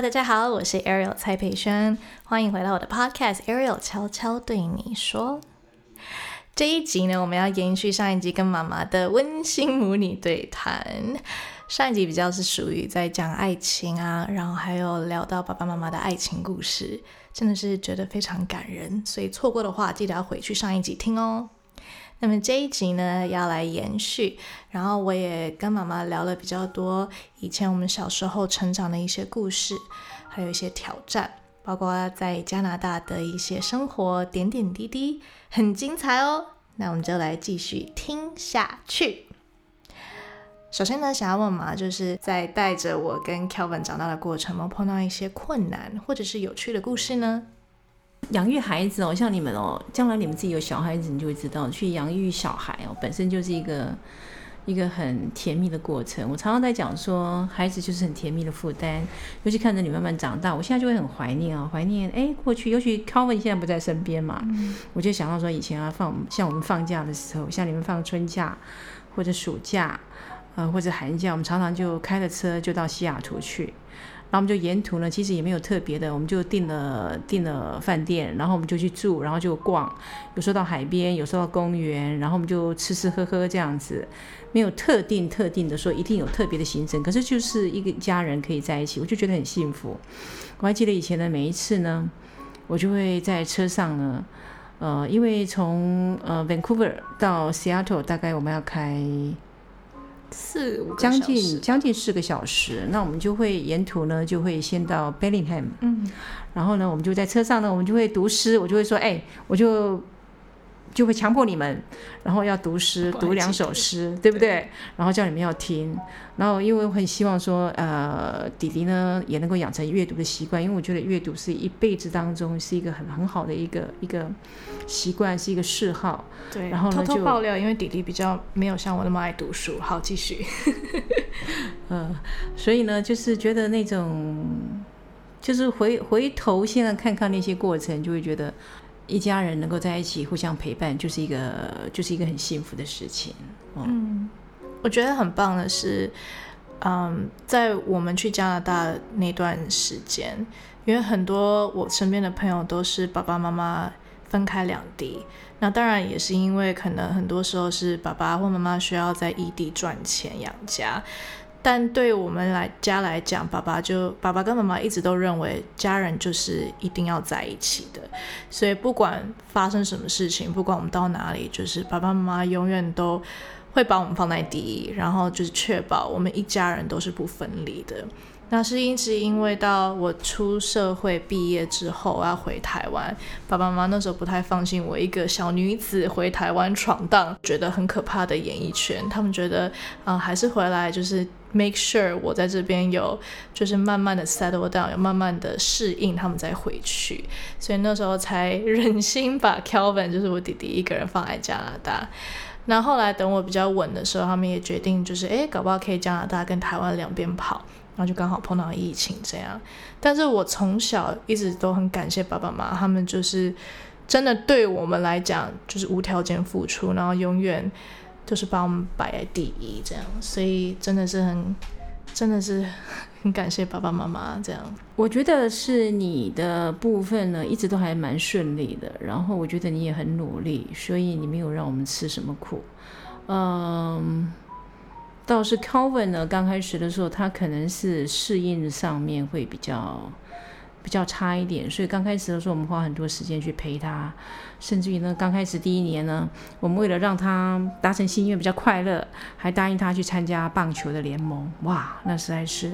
大家好，我是 Ariel 蔡佩轩，欢迎回到我的 Podcast Ariel 悄悄对你说。这一集呢，我们要延续上一集跟妈妈的温馨母女对谈。上一集比较是属于在讲爱情啊，然后还有聊到爸爸妈妈的爱情故事，真的是觉得非常感人。所以错过的话，记得要回去上一集听哦。那么这一集呢，要来延续，然后我也跟妈妈聊了比较多以前我们小时候成长的一些故事，还有一些挑战，包括在加拿大的一些生活点点滴滴，很精彩哦。那我们就来继续听下去。首先呢，想要问妈，就是在带着我跟 Kelvin 长大的过程，有没有碰到一些困难或者是有趣的故事呢？养育孩子哦，像你们哦，将来你们自己有小孩子，你就会知道，去养育小孩哦，本身就是一个一个很甜蜜的过程。我常常在讲说，孩子就是很甜蜜的负担，尤其看着你慢慢长大，我现在就会很怀念啊，怀念哎过去，尤其 Calvin 现在不在身边嘛，我就想到说以前啊放像我们放假的时候，像你们放春假或者暑假呃或者寒假，我们常常就开着车就到西雅图去。然后我们就沿途呢，其实也没有特别的，我们就订了订了饭店，然后我们就去住，然后就逛，有时候到海边，有时候到公园，然后我们就吃吃喝喝这样子，没有特定特定的说一定有特别的行程，可是就是一个家人可以在一起，我就觉得很幸福。我还记得以前的每一次呢，我就会在车上呢，呃，因为从呃 Vancouver 到 Seattle 大概我们要开。四五将近将近四个小时，那我们就会沿途呢，就会先到 Bellingham，嗯，然后呢，我们就在车上呢，我们就会读诗，我就会说，哎，我就。就会强迫你们，然后要读诗，读两首诗，对不对？然后叫你们要听。然后因为我很希望说，呃，弟弟呢也能够养成阅读的习惯，因为我觉得阅读是一辈子当中是一个很很好的一个一个习惯，是一个嗜好。对。然后偷偷爆料，因为弟弟比较没有像我那么爱读书。好，继续。嗯，所以呢，就是觉得那种，就是回回头现在看看那些过程，就会觉得。一家人能够在一起互相陪伴，就是一个就是一个很幸福的事情。嗯，我觉得很棒的是，嗯，在我们去加拿大那段时间，因为很多我身边的朋友都是爸爸妈妈分开两地，那当然也是因为可能很多时候是爸爸或妈妈需要在异地赚钱养家。但对我们来家来讲，爸爸就爸爸跟妈妈一直都认为家人就是一定要在一起的，所以不管发生什么事情，不管我们到哪里，就是爸爸妈妈永远都会把我们放在第一，然后就是确保我们一家人都是不分离的。那是一直因为到我出社会毕业之后，我要回台湾，爸爸妈妈那时候不太放心我一个小女子回台湾闯荡，觉得很可怕的演艺圈，他们觉得，嗯，还是回来就是 make sure 我在这边有，就是慢慢的 settle down，有慢慢的适应，他们再回去，所以那时候才忍心把 Kelvin 就是我弟弟一个人放在加拿大。那后来等我比较稳的时候，他们也决定就是，哎，搞不好可以加拿大跟台湾两边跑。然后就刚好碰到疫情这样，但是我从小一直都很感谢爸爸妈妈，他们就是真的对我们来讲就是无条件付出，然后永远就是把我们摆在第一这样，所以真的是很真的是很感谢爸爸妈妈这样。我觉得是你的部分呢，一直都还蛮顺利的，然后我觉得你也很努力，所以你没有让我们吃什么苦，嗯。倒是 Calvin 呢，刚开始的时候，他可能是适应上面会比较比较差一点，所以刚开始的时候，我们花很多时间去陪他，甚至于呢，刚开始第一年呢，我们为了让他达成心愿比较快乐，还答应他去参加棒球的联盟。哇，那实在是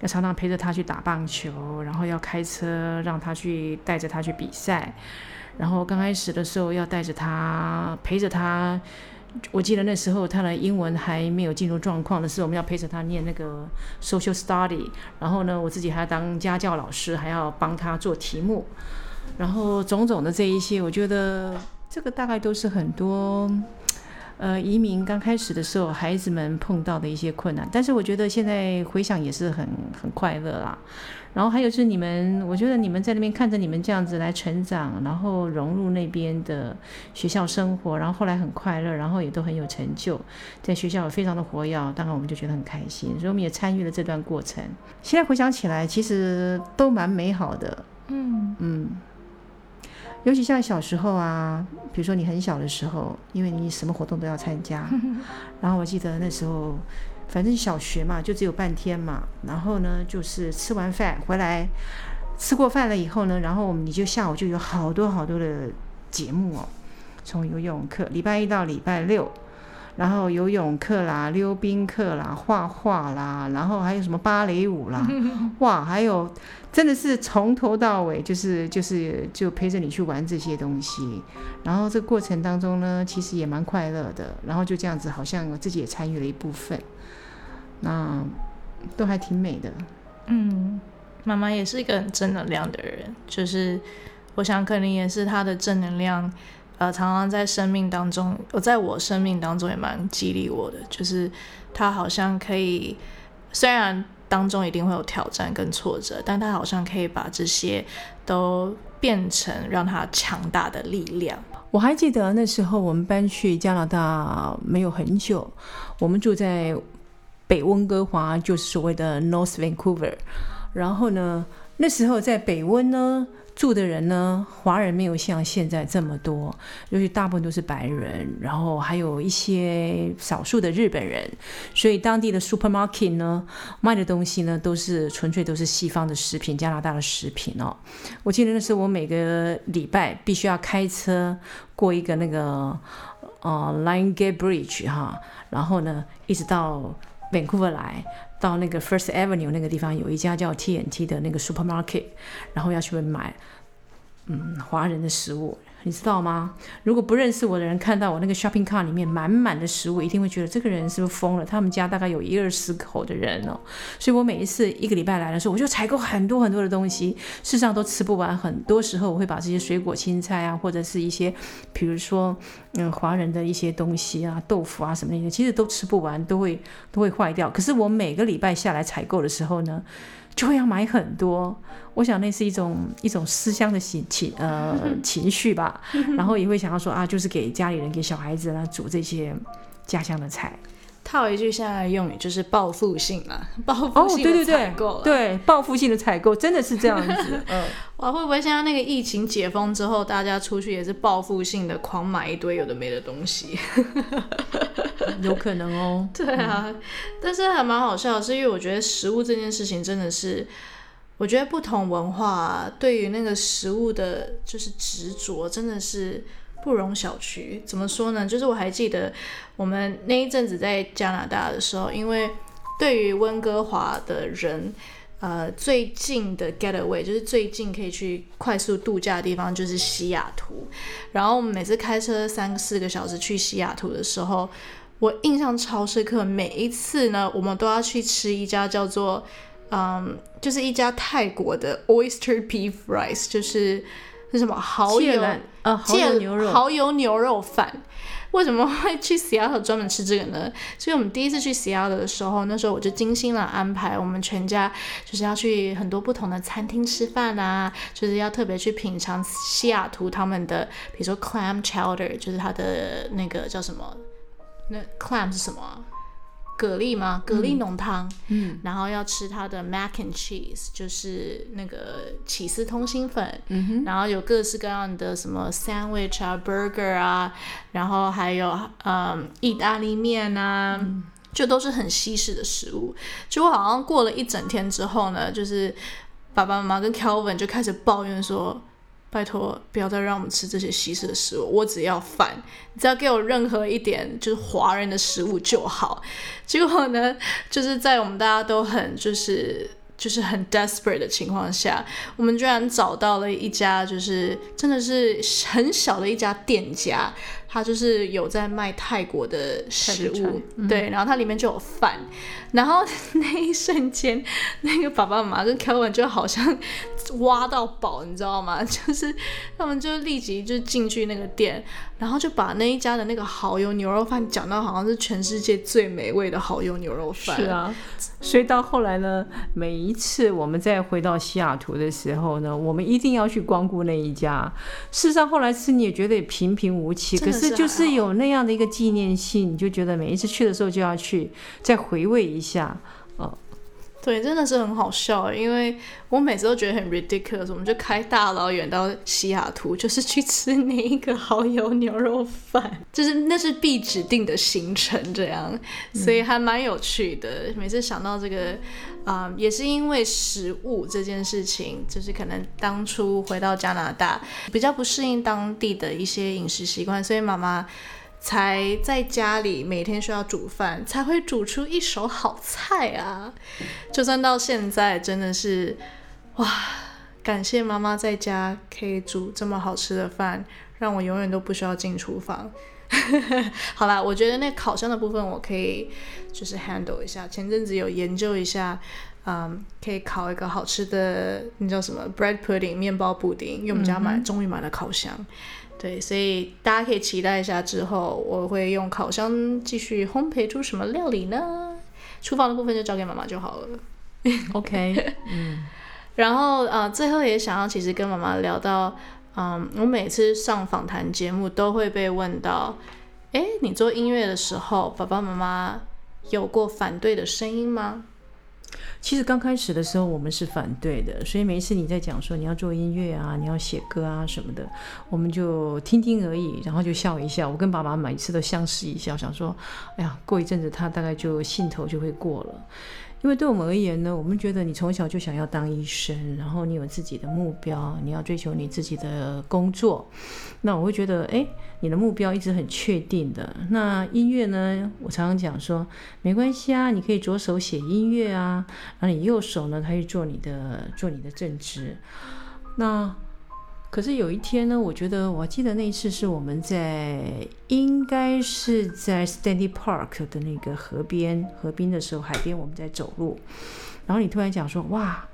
要常常陪着他去打棒球，然后要开车让他去带着他去比赛，然后刚开始的时候要带着他陪着他。我记得那时候他的英文还没有进入状况的时候，我们要陪着他念那个 social study，然后呢，我自己还要当家教老师，还要帮他做题目，然后种种的这一些，我觉得这个大概都是很多呃，移民刚开始的时候，孩子们碰到的一些困难，但是我觉得现在回想也是很很快乐啦。然后还有是你们，我觉得你们在那边看着你们这样子来成长，然后融入那边的学校生活，然后后来很快乐，然后也都很有成就，在学校也非常的活跃，当然我们就觉得很开心，所以我们也参与了这段过程。现在回想起来，其实都蛮美好的。嗯嗯，尤其像小时候啊，比如说你很小的时候，因为你什么活动都要参加，然后我记得那时候。反正小学嘛，就只有半天嘛。然后呢，就是吃完饭回来，吃过饭了以后呢，然后你就下午就有好多好多的节目哦。从游泳课，礼拜一到礼拜六，然后游泳课啦、溜冰课啦、画画啦，然后还有什么芭蕾舞啦，哇，还有真的是从头到尾就是就是就陪着你去玩这些东西。然后这个过程当中呢，其实也蛮快乐的。然后就这样子，好像我自己也参与了一部分。那都还挺美的。嗯，妈妈也是一个很正能量的人，就是我想可能也是她的正能量，呃，常常在生命当中，我在我生命当中也蛮激励我的，就是他好像可以，虽然当中一定会有挑战跟挫折，但他好像可以把这些都变成让他强大的力量。我还记得那时候我们搬去加拿大没有很久，我们住在。北温哥华就是所谓的 North Vancouver，然后呢，那时候在北温呢住的人呢，华人没有像现在这么多，尤其大部分都是白人，然后还有一些少数的日本人，所以当地的 supermarket 呢卖的东西呢都是纯粹都是西方的食品，加拿大的食品哦。我记得那时候我每个礼拜必须要开车过一个那个呃 Line Gate Bridge 哈，然后呢一直到。Vancouver 来到那个 First Avenue 那个地方，有一家叫 TNT 的那个 supermarket，然后要去买嗯华人的食物。你知道吗？如果不认识我的人看到我那个 shopping cart 里面满满的食物，一定会觉得这个人是不是疯了？他们家大概有一二十口的人哦，所以我每一次一个礼拜来的时候，我就采购很多很多的东西，事实上都吃不完。很多时候我会把这些水果、青菜啊，或者是一些，比如说嗯华人的一些东西啊，豆腐啊什么的，其实都吃不完，都会都会坏掉。可是我每个礼拜下来采购的时候呢？就会要买很多，我想那是一种一种思乡的情情呃 情绪吧，然后也会想要说啊，就是给家里人给小孩子呢煮这些家乡的菜。套一句现在的用语就是报复性 啦，报复性的采购，对报复性的采购真的是这样子。嗯，哇，会不会现在那个疫情解封之后，大家出去也是报复性的狂买一堆有的没的东西？有可能哦。对啊，但是还蛮好笑，是因为我觉得食物这件事情真的是，我觉得不同文化对于那个食物的，就是执着，真的是。不容小觑。怎么说呢？就是我还记得我们那一阵子在加拿大的时候，因为对于温哥华的人，呃，最近的 getaway 就是最近可以去快速度假的地方就是西雅图。然后我们每次开车三四个小时去西雅图的时候，我印象超深刻。每一次呢，我们都要去吃一家叫做嗯，就是一家泰国的 oyster beef rice，就是。是什么蚝油呃蚝油牛肉蚝油牛肉饭？为什么会去 Seattle 专门吃这个呢？所以我们第一次去 Seattle 的时候，那时候我就精心的安排，我们全家就是要去很多不同的餐厅吃饭啊，就是要特别去品尝西雅图他们的，比如说 clam chowder，就是它的那个叫什么？那 clam 是什么？蛤蜊吗？蛤蜊浓汤，嗯，然后要吃它的 mac and cheese，就是那个起司通心粉，嗯哼，然后有各式各样的什么 sandwich 啊，burger 啊，然后还有嗯意大利面啊，就都是很西式的食物。结果好像过了一整天之后呢，就是爸爸妈妈跟 Kelvin 就开始抱怨说。拜托，不要再让我们吃这些西式的食物，我只要饭，你只要给我任何一点就是华人的食物就好。结果呢，就是在我们大家都很就是就是很 desperate 的情况下，我们居然找到了一家就是真的是很小的一家店家。它就是有在卖泰国的食物菜，对，然后它里面就有饭，然后 那一瞬间，那个爸爸妈妈跟 Kevin 就好像 挖到宝，你知道吗？就是他们就立即就进去那个店，然后就把那一家的那个蚝油牛肉饭讲到好像是全世界最美味的蚝油牛肉饭。是，啊，所以到后来呢，每一次我们再回到西雅图的时候呢，我们一定要去光顾那一家。事实上，后来吃你也觉得也平平无奇，可是可是就是有那样的一个纪念性，你就觉得每一次去的时候就要去再回味一下。对，真的是很好笑欸，因为我每次都觉得很 ridiculous，我们就开大老远到西雅图，就是去吃那一个蚝油牛肉饭，就是那是必指定的行程，这样，所以还蛮有趣的。每次想到这个，啊、也是因为食物这件事情，就是可能当初回到加拿大比较不适应当地的一些饮食习惯，所以妈妈。才在家里每天需要煮饭，才会煮出一手好菜啊！就算到现在，真的是哇，感谢妈妈在家可以煮这么好吃的饭，让我永远都不需要进厨房。好啦，我觉得那烤箱的部分我可以就是 handle 一下。前阵子有研究一下，嗯，可以烤一个好吃的，那叫什么 bread pudding 面包布丁，因为我们家买、终于买了烤箱。对，所以大家可以期待一下，之后我会用烤箱继续烘焙出什么料理呢？厨房的部分就交给妈妈就好了。OK，然后呃，最后也想要其实跟妈妈聊到，嗯，我每次上访谈节目都会被问到，诶，你做音乐的时候，爸爸妈妈有过反对的声音吗？其实刚开始的时候我们是反对的，所以每一次你在讲说你要做音乐啊，你要写歌啊什么的，我们就听听而已，然后就笑一笑。我跟爸爸每次都相视一笑，想说，哎呀，过一阵子他大概就兴头就会过了。因为对我们而言呢，我们觉得你从小就想要当医生，然后你有自己的目标，你要追求你自己的工作，那我会觉得，哎，你的目标一直很确定的。那音乐呢，我常常讲说，没关系啊，你可以着手写音乐啊，然后你右手呢，他去做你的做你的正职。那可是有一天呢，我觉得我记得那一次是我们在应该是在 Stanley Park 的那个河边河滨的时候，海边我们在走路，然后你突然讲说哇，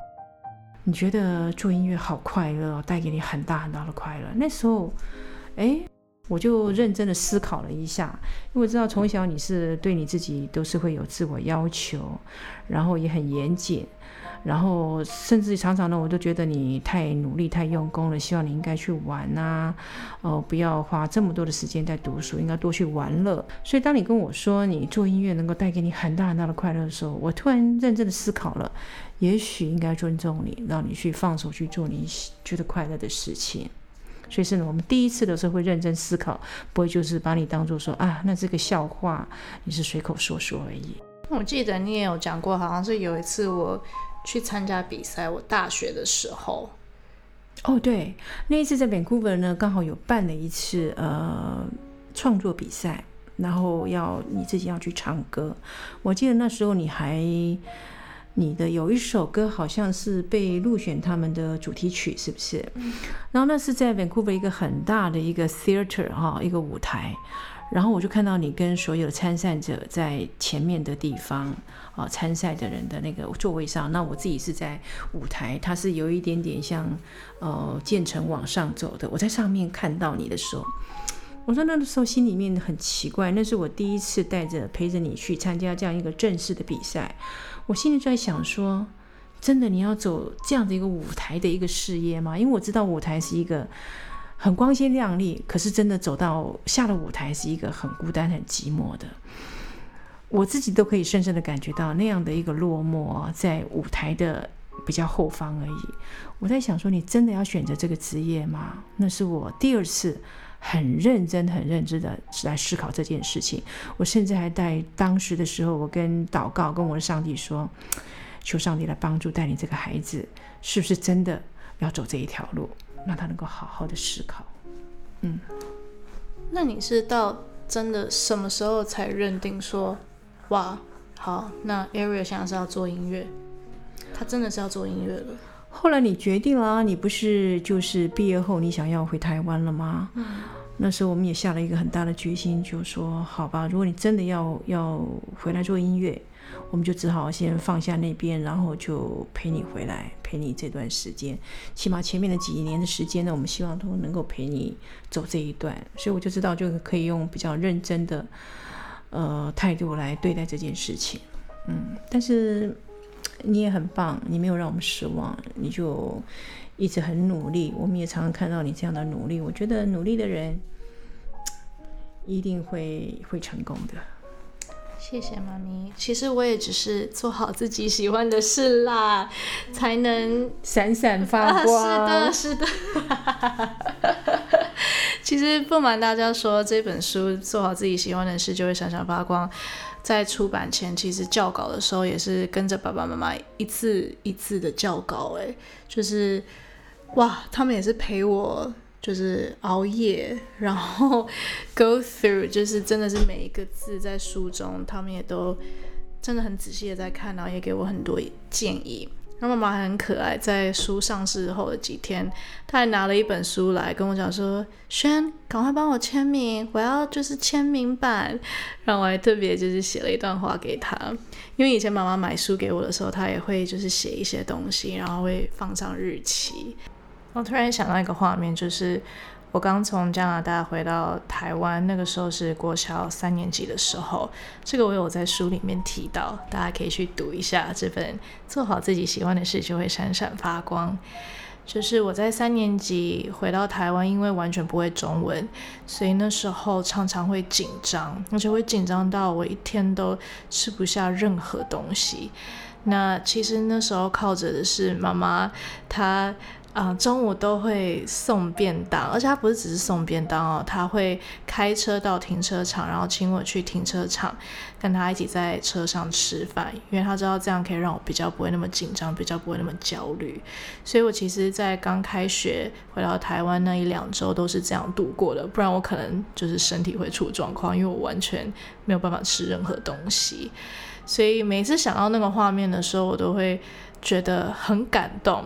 你觉得做音乐好快乐，带给你很大很大的快乐。那时候，哎。我就认真的思考了一下，因为知道从小你是对你自己都是会有自我要求，然后也很严谨，然后甚至常常呢，我都觉得你太努力、太用功了，希望你应该去玩呐、哦，不要花这么多的时间在读书，应该多去玩乐。所以当你跟我说你做音乐能够带给你很大很大的快乐的时候，我突然认真的思考了，也许应该尊重你，让你去放手去做你觉得快乐的事情。所以是呢，我们第一次的时候会认真思考，不会就是把你当做说啊，那是个笑话，你是随口说说而已。我记得你也有讲过，好像是有一次我去参加比赛，我大学的时候，哦，对，那一次在 Vancouver 呢，刚好有办了一次呃创作比赛，然后要你自己要去唱歌。我记得那时候你还你的有一首歌好像是被入选他们的主题曲，是不是？然后那是在 Vancouver 一个很大的一个 theater 哈，一个舞台。然后我就看到你跟所有的参赛者在前面的地方啊，参赛的人的那个座位上。那我自己是在舞台，它是有一点点像呃渐层往上走的。我在上面看到你的时候，我说那个时候心里面很奇怪，那是我第一次带着陪着你去参加这样一个正式的比赛。我心里就在想说，真的你要走这样的一个舞台的一个事业吗？因为我知道舞台是一个。很光鲜亮丽，可是真的走到下了舞台是一个很孤单、很寂寞的。我自己都可以深深的感觉到那样的一个落寞，在舞台的比较后方而已。我在想说，你真的要选择这个职业吗？那是我第二次很认真、很认真的来思考这件事情。我甚至还在当时的时候，我跟祷告，跟我的上帝说，求上帝来帮助带领这个孩子，是不是真的要走这一条路？让他能够好好的思考。嗯，那你是到真的什么时候才认定说，哇，好，那 Ariel 现在是要做音乐，他真的是要做音乐了。后来你决定了，你不是就是毕业后你想要回台湾了吗？那时候我们也下了一个很大的决心，就说好吧，如果你真的要要回来做音乐，我们就只好先放下那边，然后就陪你回来，陪你这段时间，起码前面的几年的时间呢，我们希望都能够陪你走这一段。所以我就知道，就可以用比较认真的呃态度来对待这件事情。嗯，但是你也很棒，你没有让我们失望，你就。一直很努力，我们也常常看到你这样的努力。我觉得努力的人一定会会成功的。谢谢妈咪。其实我也只是做好自己喜欢的事啦，才能闪闪发光。是的，是的。其实不瞒大家说，这本书做好自己喜欢的事就会闪闪发光。在出版前，其实校稿的时候也是跟着爸爸妈妈一次一次的校稿，哎，就是。哇，他们也是陪我，就是熬夜，然后 go through，就是真的是每一个字在书中，他们也都真的很仔细的在看，然后也给我很多建议。那妈妈很可爱，在书上市后的几天，她还拿了一本书来跟我讲说：“轩，赶快帮我签名，我要就是签名版。”然后我还特别就是写了一段话给她，因为以前妈妈买书给我的时候，她也会就是写一些东西，然后会放上日期。我突然想到一个画面，就是我刚从加拿大回到台湾，那个时候是国小三年级的时候。这个我有在书里面提到，大家可以去读一下这本《做好自己喜欢的事就会闪闪发光》。就是我在三年级回到台湾，因为完全不会中文，所以那时候常常会紧张，而且会紧张到我一天都吃不下任何东西。那其实那时候靠着的是妈妈，她。啊，中午都会送便当，而且他不是只是送便当哦，他会开车到停车场，然后请我去停车场跟他一起在车上吃饭，因为他知道这样可以让我比较不会那么紧张，比较不会那么焦虑。所以我其实，在刚开学回到台湾那一两周都是这样度过的，不然我可能就是身体会出状况，因为我完全没有办法吃任何东西。所以每次想到那个画面的时候，我都会觉得很感动。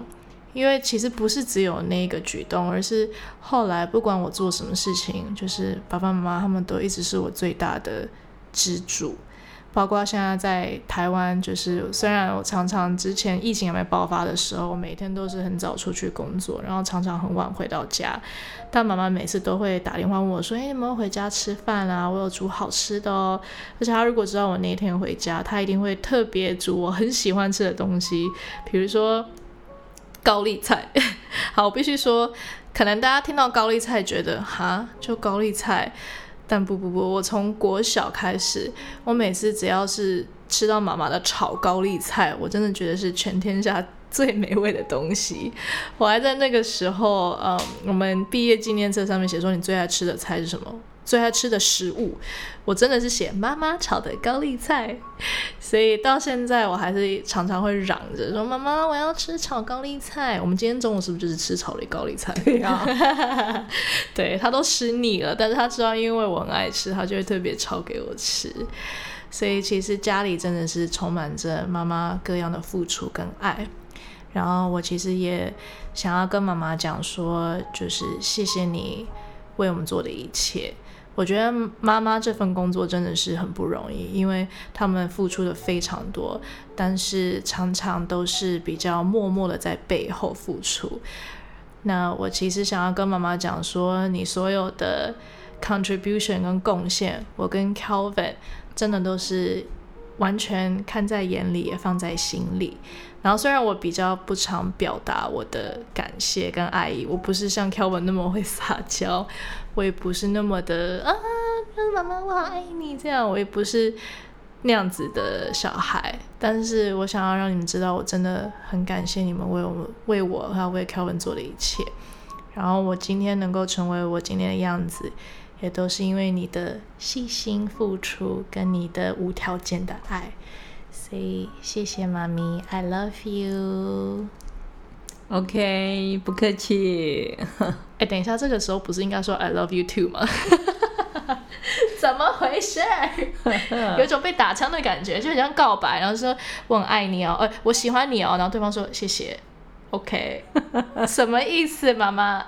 因为其实不是只有那个举动，而是后来不管我做什么事情，就是爸爸妈妈他们都一直是我最大的支柱。包括现在在台湾，就是虽然我常常之前疫情还没爆发的时候，我每天都是很早出去工作，然后常常很晚回到家，但妈妈每次都会打电话问我说：“哎，有没有回家吃饭啊？我有煮好吃的哦。”而且她如果知道我那天回家，她一定会特别煮我很喜欢吃的东西，比如说。高丽菜，好，我必须说，可能大家听到高丽菜觉得哈，就高丽菜，但不不不，我从国小开始，我每次只要是吃到妈妈的炒高丽菜，我真的觉得是全天下最美味的东西。我还在那个时候，嗯，我们毕业纪念册上面写说，你最爱吃的菜是什么？最爱吃的食物，我真的是写妈妈炒的高丽菜，所以到现在我还是常常会嚷着说：“妈妈，我要吃炒高丽菜。”我们今天中午是不是就是吃炒的高丽菜？对 他都吃腻了，但是他知道因为我很爱吃，他就会特别炒给我吃。所以其实家里真的是充满着妈妈各样的付出跟爱。然后我其实也想要跟妈妈讲说，就是谢谢你为我们做的一切。我觉得妈妈这份工作真的是很不容易，因为他们付出的非常多，但是常常都是比较默默的在背后付出。那我其实想要跟妈妈讲说，你所有的 contribution 跟贡献，我跟 Calvin 真的都是完全看在眼里，也放在心里。然后虽然我比较不常表达我的感谢跟爱意，我不是像 Kelvin 那么会撒娇，我也不是那么的啊，妈妈我好爱你这样，我也不是那样子的小孩。但是我想要让你们知道，我真的很感谢你们为我为我还有为 Kelvin 做的一切。然后我今天能够成为我今天的样子，也都是因为你的细心付出跟你的无条件的爱。所以谢谢妈咪，I love you。OK，不客气。哎，等一下，这个时候不是应该说 I love you too 吗？怎么回事？有种被打枪的感觉，就很像告白，然后说我很爱你哦，哎，我喜欢你哦，然后对方说谢谢。OK，什么意思，妈妈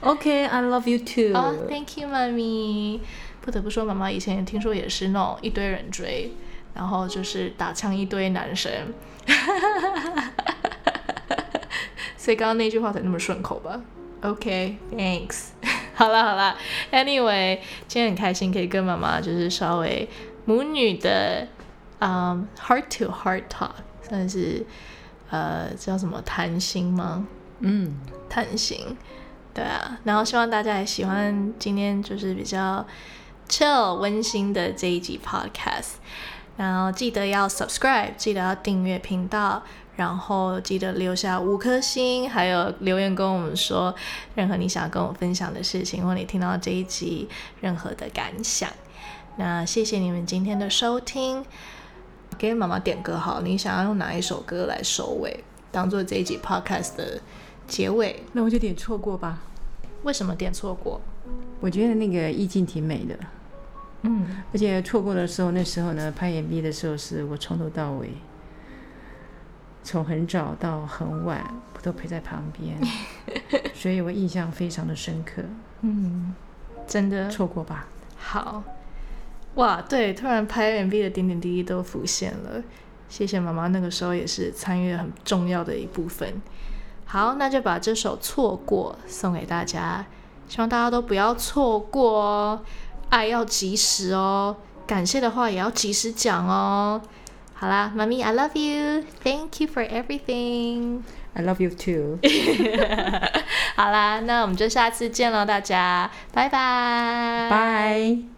？OK，I love you too。啊，Thank you，妈咪。不得不说，妈妈以前听说也是那种一堆人追，然后就是打枪一堆男生，所以刚刚那句话才那么顺口吧？OK，Thanks。好了好了，Anyway，今天很开心可以跟妈妈就是稍微母女的，嗯，heart to heart talk，算是呃叫什么谈心吗？嗯，谈心。对啊，然后希望大家也喜欢今天就是比较。chill 温馨的这一集 podcast，然后记得要 subscribe，记得要订阅频道，然后记得留下五颗星，还有留言跟我们说任何你想跟我分享的事情，或你听到这一集任何的感想。那谢谢你们今天的收听，给妈妈点歌好，你想要用哪一首歌来收尾，当做这一集 podcast 的结尾？那我就点错过吧。为什么点错过？我觉得那个意境挺美的。嗯，而且错过的时候，那时候呢，拍 MV 的时候是我从头到尾，从很早到很晚，我都陪在旁边，所以我印象非常的深刻。嗯，真的错过吧？好，哇，对，突然拍 MV 的点点滴滴都浮现了。谢谢妈妈，那个时候也是参与很重要的一部分。好，那就把这首《错过》送给大家，希望大家都不要错过哦。爱要及时哦，感谢的话也要及时讲哦。好啦，妈咪，I love you，Thank you for everything，I love you too。好啦，那我们就下次见喽，大家，拜拜，拜。